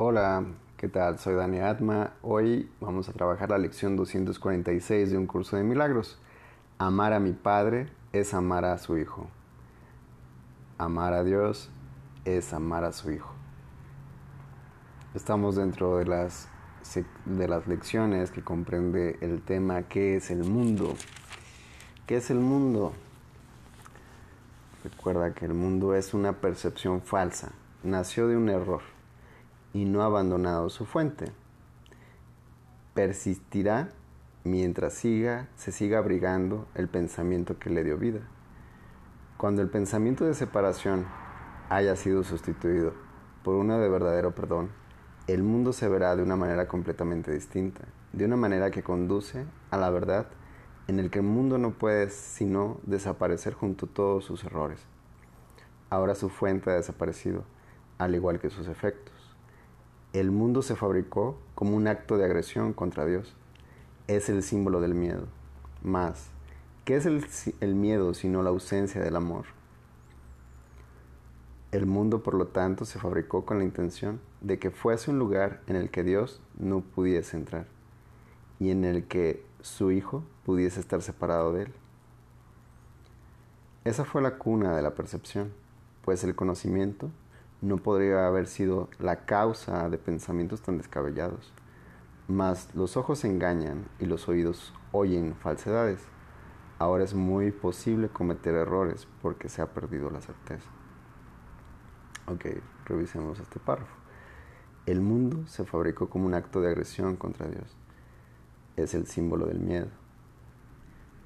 Hola, ¿qué tal? Soy Dani Atma. Hoy vamos a trabajar la lección 246 de un curso de milagros. Amar a mi Padre es amar a su Hijo. Amar a Dios es amar a su Hijo. Estamos dentro de las, de las lecciones que comprende el tema ¿qué es el mundo? ¿Qué es el mundo? Recuerda que el mundo es una percepción falsa, nació de un error y no ha abandonado su fuente. Persistirá mientras siga, se siga abrigando el pensamiento que le dio vida. Cuando el pensamiento de separación haya sido sustituido por uno de verdadero perdón, el mundo se verá de una manera completamente distinta, de una manera que conduce a la verdad en el que el mundo no puede sino desaparecer junto a todos sus errores. Ahora su fuente ha desaparecido, al igual que sus efectos. El mundo se fabricó como un acto de agresión contra Dios. Es el símbolo del miedo. Más, ¿qué es el, el miedo sino la ausencia del amor? El mundo, por lo tanto, se fabricó con la intención de que fuese un lugar en el que Dios no pudiese entrar y en el que su Hijo pudiese estar separado de él. Esa fue la cuna de la percepción, pues el conocimiento no podría haber sido la causa de pensamientos tan descabellados. Mas los ojos engañan y los oídos oyen falsedades. Ahora es muy posible cometer errores porque se ha perdido la certeza. Ok, revisemos este párrafo. El mundo se fabricó como un acto de agresión contra Dios. Es el símbolo del miedo.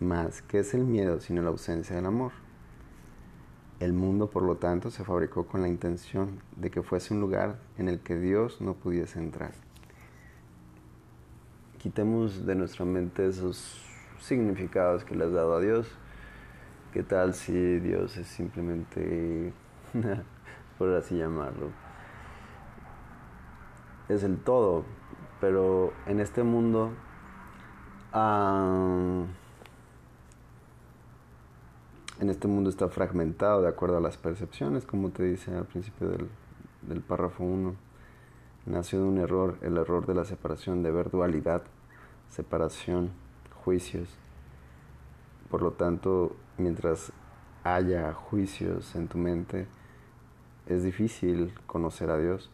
Mas, ¿qué es el miedo sino la ausencia del amor? El mundo, por lo tanto, se fabricó con la intención de que fuese un lugar en el que Dios no pudiese entrar. Quitemos de nuestra mente esos significados que le has dado a Dios. ¿Qué tal si Dios es simplemente, por así llamarlo, es el todo? Pero en este mundo... Uh, en este mundo está fragmentado de acuerdo a las percepciones, como te dice al principio del, del párrafo 1. Nació de un error, el error de la separación, de ver dualidad, separación, juicios. Por lo tanto, mientras haya juicios en tu mente, es difícil conocer a Dios.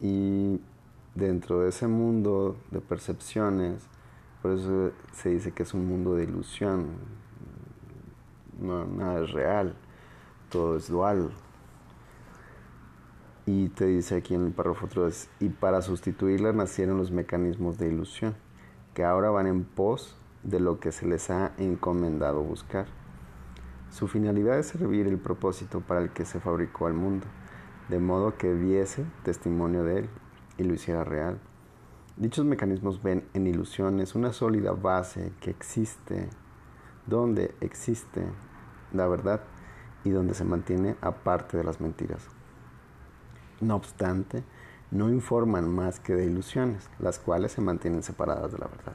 Y dentro de ese mundo de percepciones, por eso se dice que es un mundo de ilusión. Nada es real, todo es dual. Y te dice aquí en el párrafo 3, y para sustituirla nacieron los mecanismos de ilusión, que ahora van en pos de lo que se les ha encomendado buscar. Su finalidad es servir el propósito para el que se fabricó el mundo, de modo que diese testimonio de él y lo hiciera real. Dichos mecanismos ven en ilusiones una sólida base que existe, donde existe la verdad y donde se mantiene aparte de las mentiras. No obstante, no informan más que de ilusiones, las cuales se mantienen separadas de la verdad.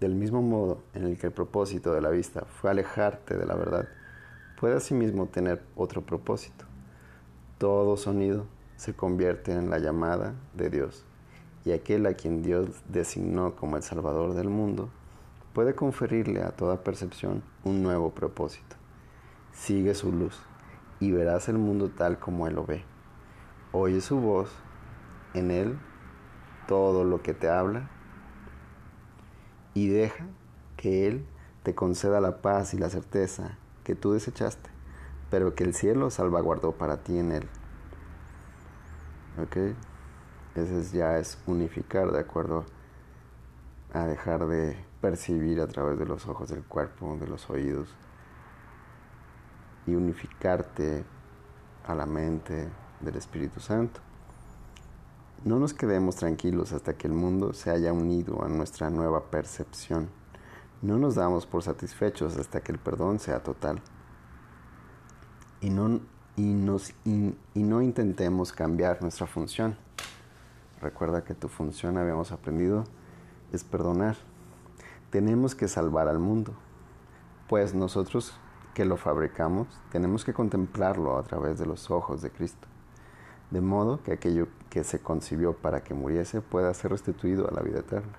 Del mismo modo en el que el propósito de la vista fue alejarte de la verdad, puede asimismo tener otro propósito. Todo sonido, se convierte en la llamada de Dios y aquel a quien Dios designó como el Salvador del mundo puede conferirle a toda percepción un nuevo propósito. Sigue su luz y verás el mundo tal como Él lo ve. Oye su voz, en Él todo lo que te habla y deja que Él te conceda la paz y la certeza que tú desechaste, pero que el cielo salvaguardó para ti en Él. ¿Ok? Ese ya es unificar de acuerdo a dejar de percibir a través de los ojos del cuerpo, de los oídos, y unificarte a la mente del Espíritu Santo. No nos quedemos tranquilos hasta que el mundo se haya unido a nuestra nueva percepción. No nos damos por satisfechos hasta que el perdón sea total. Y no y, no intentemos cambiar nuestra función. Recuerda que tu función, habíamos aprendido, es perdonar. Tenemos que salvar al mundo, pues nosotros que lo fabricamos, tenemos que contemplarlo a través de los ojos de Cristo, de modo que aquello que se concibió para que muriese pueda ser restituido a la vida eterna.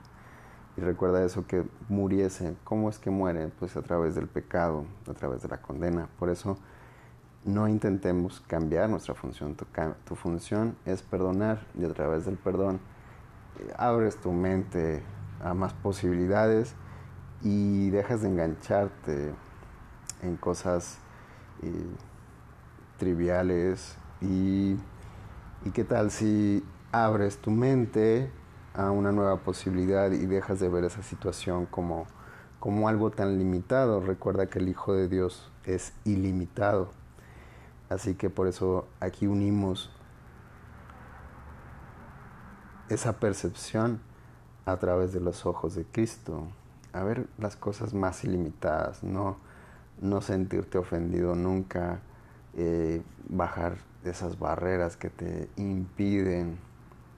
Y recuerda eso, que muriese. ¿Cómo es que muere? Pues a través del pecado, a través de la condena. Por eso no intentemos cambiar nuestra función. Tu, función es perdonar y a través del perdón eh, abres tu mente a más posibilidades y dejas de engancharte en cosas eh, triviales y, y qué tal si abres tu mente a una nueva posibilidad y dejas de ver esa situación como, como algo tan limitado. Recuerda que el Hijo de Dios es ilimitado. Así que por eso aquí unimos esa percepción a través de los ojos de Cristo, a ver las cosas más ilimitadas, no, no sentirte ofendido nunca, eh, bajar esas barreras que te impiden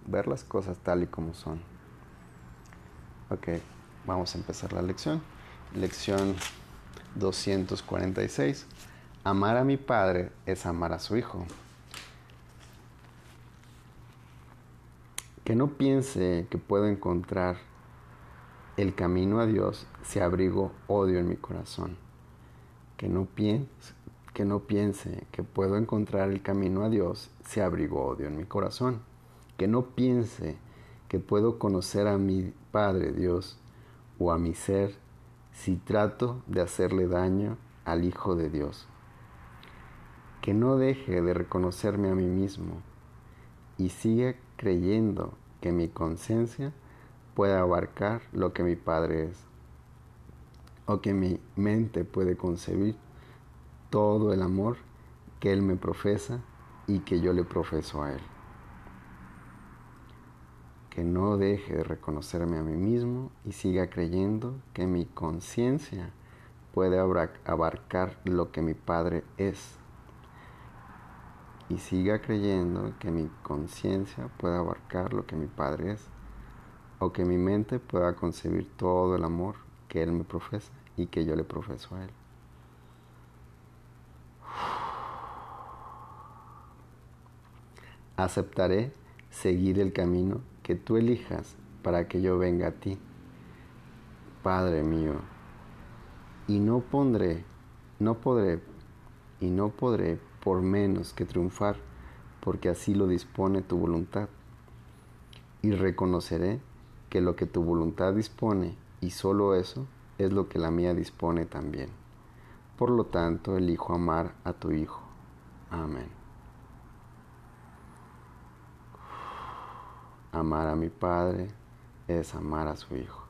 ver las cosas tal y como son. Ok, vamos a empezar la lección. Lección 246. Amar a mi Padre es amar a su Hijo. Que no piense que puedo encontrar el camino a Dios si abrigo odio en mi corazón. Que no piense que no piense que puedo encontrar el camino a Dios si abrigo odio en mi corazón que no piense que puedo conocer a mi Padre Dios o a mi ser si trato de hacerle daño al Hijo de Dios. Que no deje de reconocerme a mí mismo y siga creyendo que mi conciencia puede abarcar lo que mi Padre es o que mi mente puede concebir todo el amor que Él me profesa y que yo le profeso a Él que no deje de reconocerme a mí mismo y siga creyendo que mi conciencia puede abarcar lo que mi Padre es. Y siga creyendo que mi conciencia puede abarcar lo que mi Padre es. O que mi mente pueda concebir todo el amor que Él me profesa y que yo le profeso a Él. Aceptaré seguir el camino que tú elijas para que yo venga a ti, Padre mío, y no pondré, no podré, y no podré por menos que triunfar, porque así lo dispone tu voluntad. Y reconoceré que lo que tu voluntad dispone, y solo eso, es lo que la mía dispone también. Por lo tanto, elijo amar a tu Hijo. Amén. Amar a mi Padre es amar a su Hijo.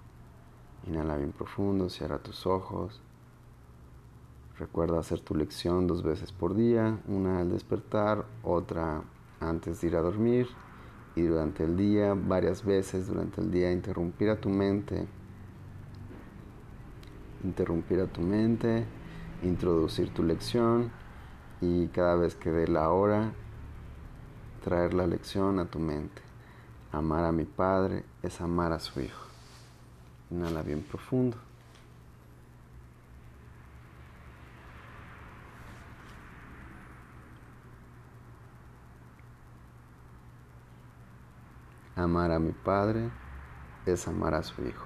Inhala bien profundo, cierra tus ojos. Recuerda hacer tu lección dos veces por día, una al despertar, otra antes de ir a dormir y durante el día, varias veces durante el día, interrumpir a tu mente, interrumpir a tu mente, introducir tu lección y cada vez que dé la hora, traer la lección a tu mente. Amar a mi Padre es amar a su Hijo. Inhala bien profundo. Amar a mi Padre es amar a su Hijo.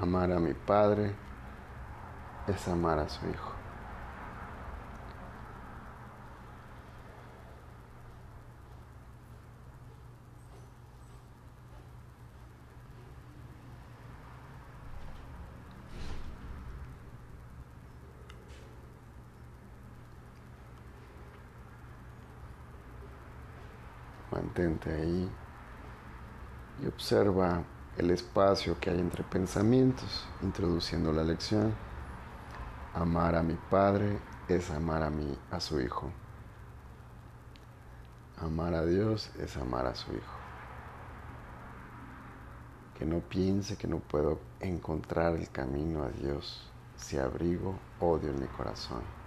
Amar a mi Padre es amar a su Hijo. Ahí y observa el espacio que hay entre pensamientos, introduciendo la lección. Amar a mi Padre es amar a mí, a su Hijo. Amar a Dios es amar a su Hijo. Que no piense que no puedo encontrar el camino a Dios si abrigo odio en mi corazón.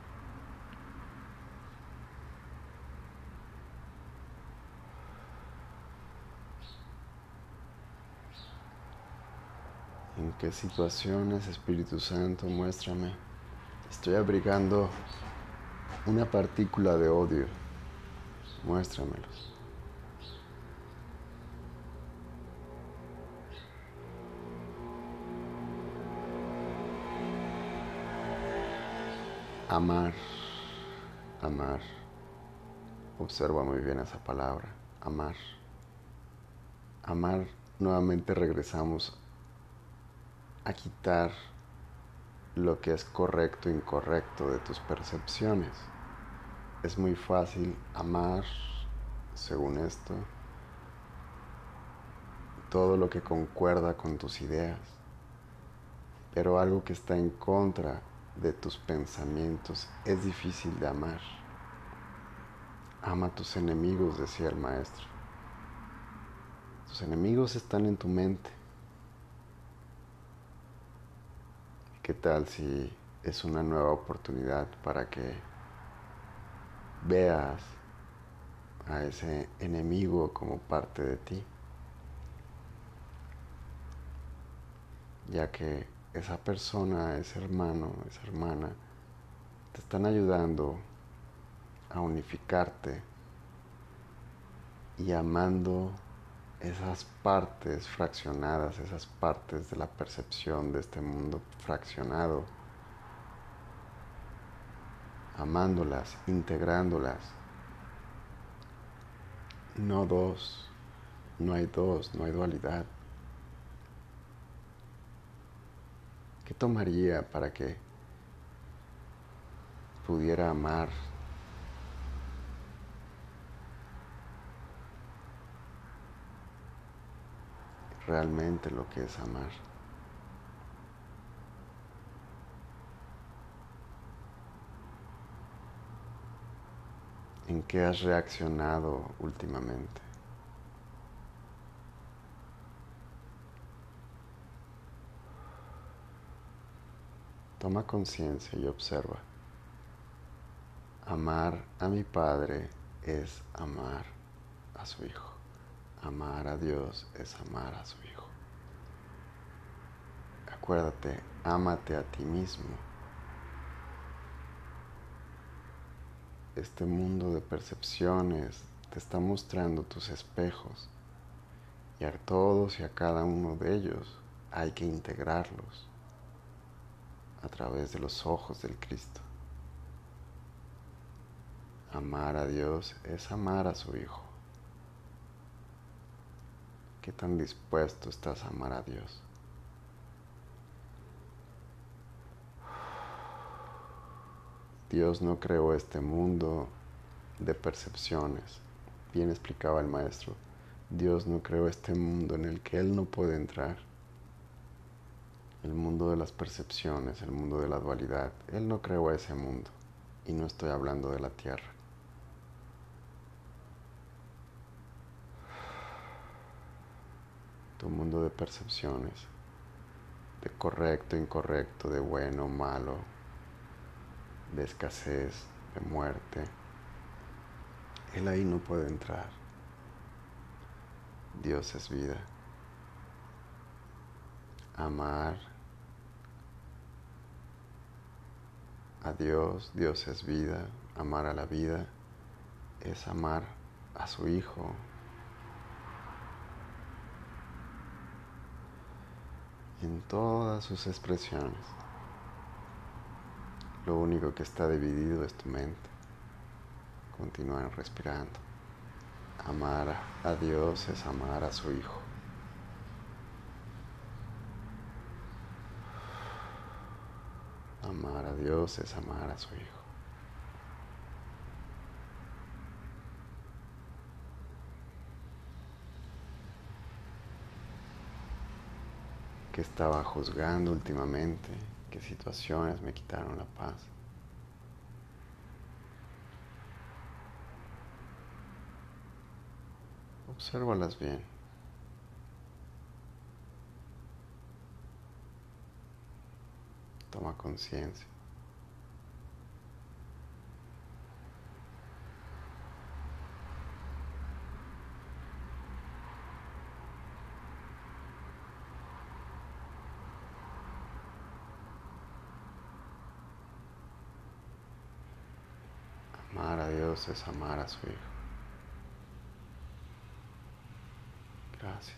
¿En qué situaciones, Espíritu Santo, muéstrame? Estoy abrigando una partícula de odio. Muéstramelos. Amar, amar. Observa muy bien esa palabra, amar. Amar, nuevamente regresamos a quitar lo que es correcto e incorrecto de tus percepciones. Es muy fácil amar, según esto, todo lo que concuerda con tus ideas, pero algo que está en contra de tus pensamientos es difícil de amar. Ama a tus enemigos, decía el maestro. Tus enemigos están en tu mente. ¿Qué tal si es una nueva oportunidad para que veas a ese enemigo como parte de ti? Ya que esa persona, ese hermano, esa hermana, te están ayudando a unificarte y amando esas partes fraccionadas, esas partes de la percepción de este mundo fraccionado, amándolas, integrándolas. No dos, no hay dos, no hay dualidad. ¿Qué tomaría para que pudiera amar? Realmente lo que es amar. ¿En qué has reaccionado últimamente? Toma conciencia y observa. Amar a mi Padre es amar a su Hijo. Amar a Dios es amar a su Hijo. Acuérdate, ámate a ti mismo. Este mundo de percepciones te está mostrando tus espejos y a todos y a cada uno de ellos hay que integrarlos a través de los ojos del Cristo. Amar a Dios es amar a su Hijo. ¿Qué tan dispuesto estás a amar a Dios? Dios no creó este mundo de percepciones. Bien explicaba el maestro. Dios no creó este mundo en el que Él no puede entrar el mundo de las percepciones, el mundo de la dualidad. Él no creó ese mundo y no estoy hablando de la tierra. Tu mundo de percepciones, de correcto, incorrecto, de bueno, malo, de escasez, de muerte. Él ahí no puede entrar. Dios es vida. Amar a Dios, Dios es vida, amar a la vida es amar a su Hijo. En todas sus expresiones. Lo único que está dividido es tu mente. Continúa respirando. Amar a Dios es amar a su Hijo. Amar a Dios es amar a su Hijo. ¿Qué estaba juzgando últimamente? ¿Qué situaciones me quitaron la paz? Obsérvalas bien. Toma conciencia. Amar a Dios es amar a su Hijo. Gracias.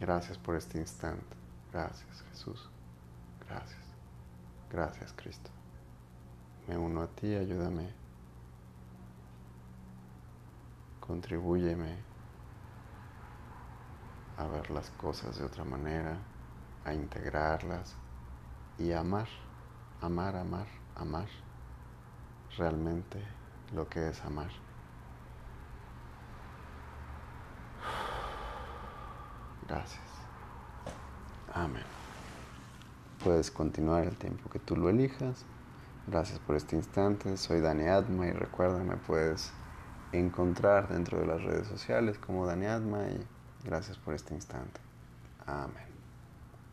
Gracias por este instante. Gracias Jesús. Gracias. Gracias Cristo. Me uno a ti, ayúdame. Contribúyeme a ver las cosas de otra manera, a integrarlas y a amar, amar, amar, amar realmente lo que es amar. Gracias. Amén. Puedes continuar el tiempo que tú lo elijas. Gracias por este instante. Soy Dani Atma y recuerda, me puedes encontrar dentro de las redes sociales como Dani Atma y gracias por este instante. Amén.